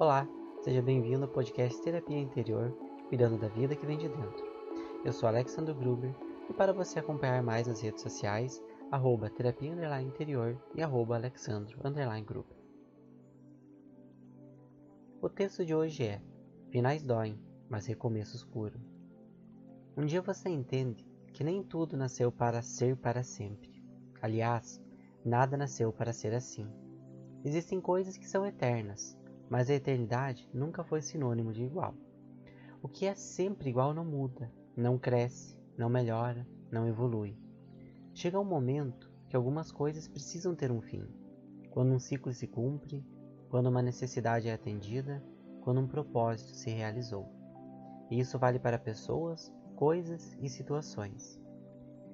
Olá, seja bem-vindo ao podcast Terapia Interior, cuidando da vida que vem de dentro. Eu sou Alexandre Gruber e para você acompanhar mais nas redes sociais, arroba terapia interior e arroba alexandro gruber. O texto de hoje é Finais doem, mas recomeços curam. Um dia você entende que nem tudo nasceu para ser para sempre. Aliás, nada nasceu para ser assim. Existem coisas que são eternas, mas a eternidade nunca foi sinônimo de igual. O que é sempre igual não muda, não cresce, não melhora, não evolui. Chega um momento que algumas coisas precisam ter um fim. Quando um ciclo se cumpre, quando uma necessidade é atendida, quando um propósito se realizou. E isso vale para pessoas, coisas e situações.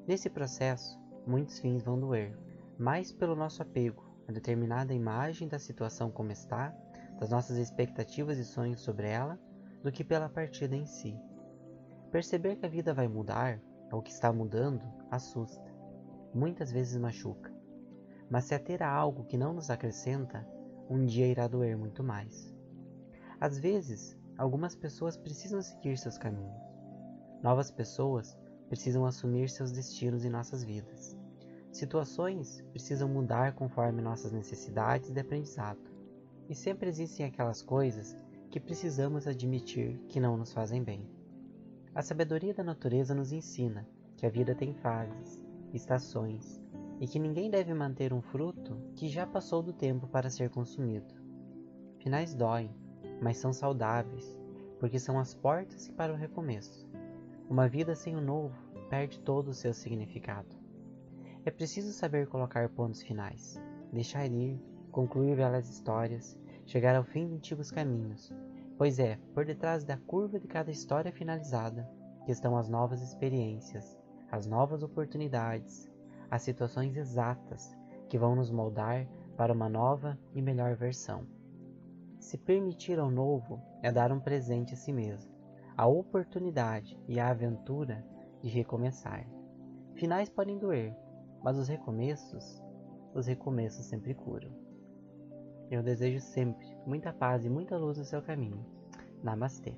Nesse processo, muitos fins vão doer, mais pelo nosso apego a determinada imagem da situação como está, das nossas expectativas e sonhos sobre ela, do que pela partida em si. Perceber que a vida vai mudar, ou que está mudando, assusta. Muitas vezes machuca. Mas se ater a algo que não nos acrescenta, um dia irá doer muito mais. Às vezes, algumas pessoas precisam seguir seus caminhos. Novas pessoas precisam assumir seus destinos em nossas vidas. Situações precisam mudar conforme nossas necessidades de aprendizado. E sempre existem aquelas coisas que precisamos admitir que não nos fazem bem. A sabedoria da natureza nos ensina que a vida tem fases, estações, e que ninguém deve manter um fruto que já passou do tempo para ser consumido. Finais doem, mas são saudáveis, porque são as portas para o recomeço. Uma vida sem o novo perde todo o seu significado. É preciso saber colocar pontos finais, deixar ir, concluir belas histórias, chegar ao fim de antigos caminhos, pois é por detrás da curva de cada história finalizada que estão as novas experiências, as novas oportunidades, as situações exatas que vão nos moldar para uma nova e melhor versão. Se permitir ao novo é dar um presente a si mesmo a oportunidade e a aventura de recomeçar. Finais podem doer, mas os recomeços, os recomeços sempre curam. Eu desejo sempre muita paz e muita luz no seu caminho. Namastê.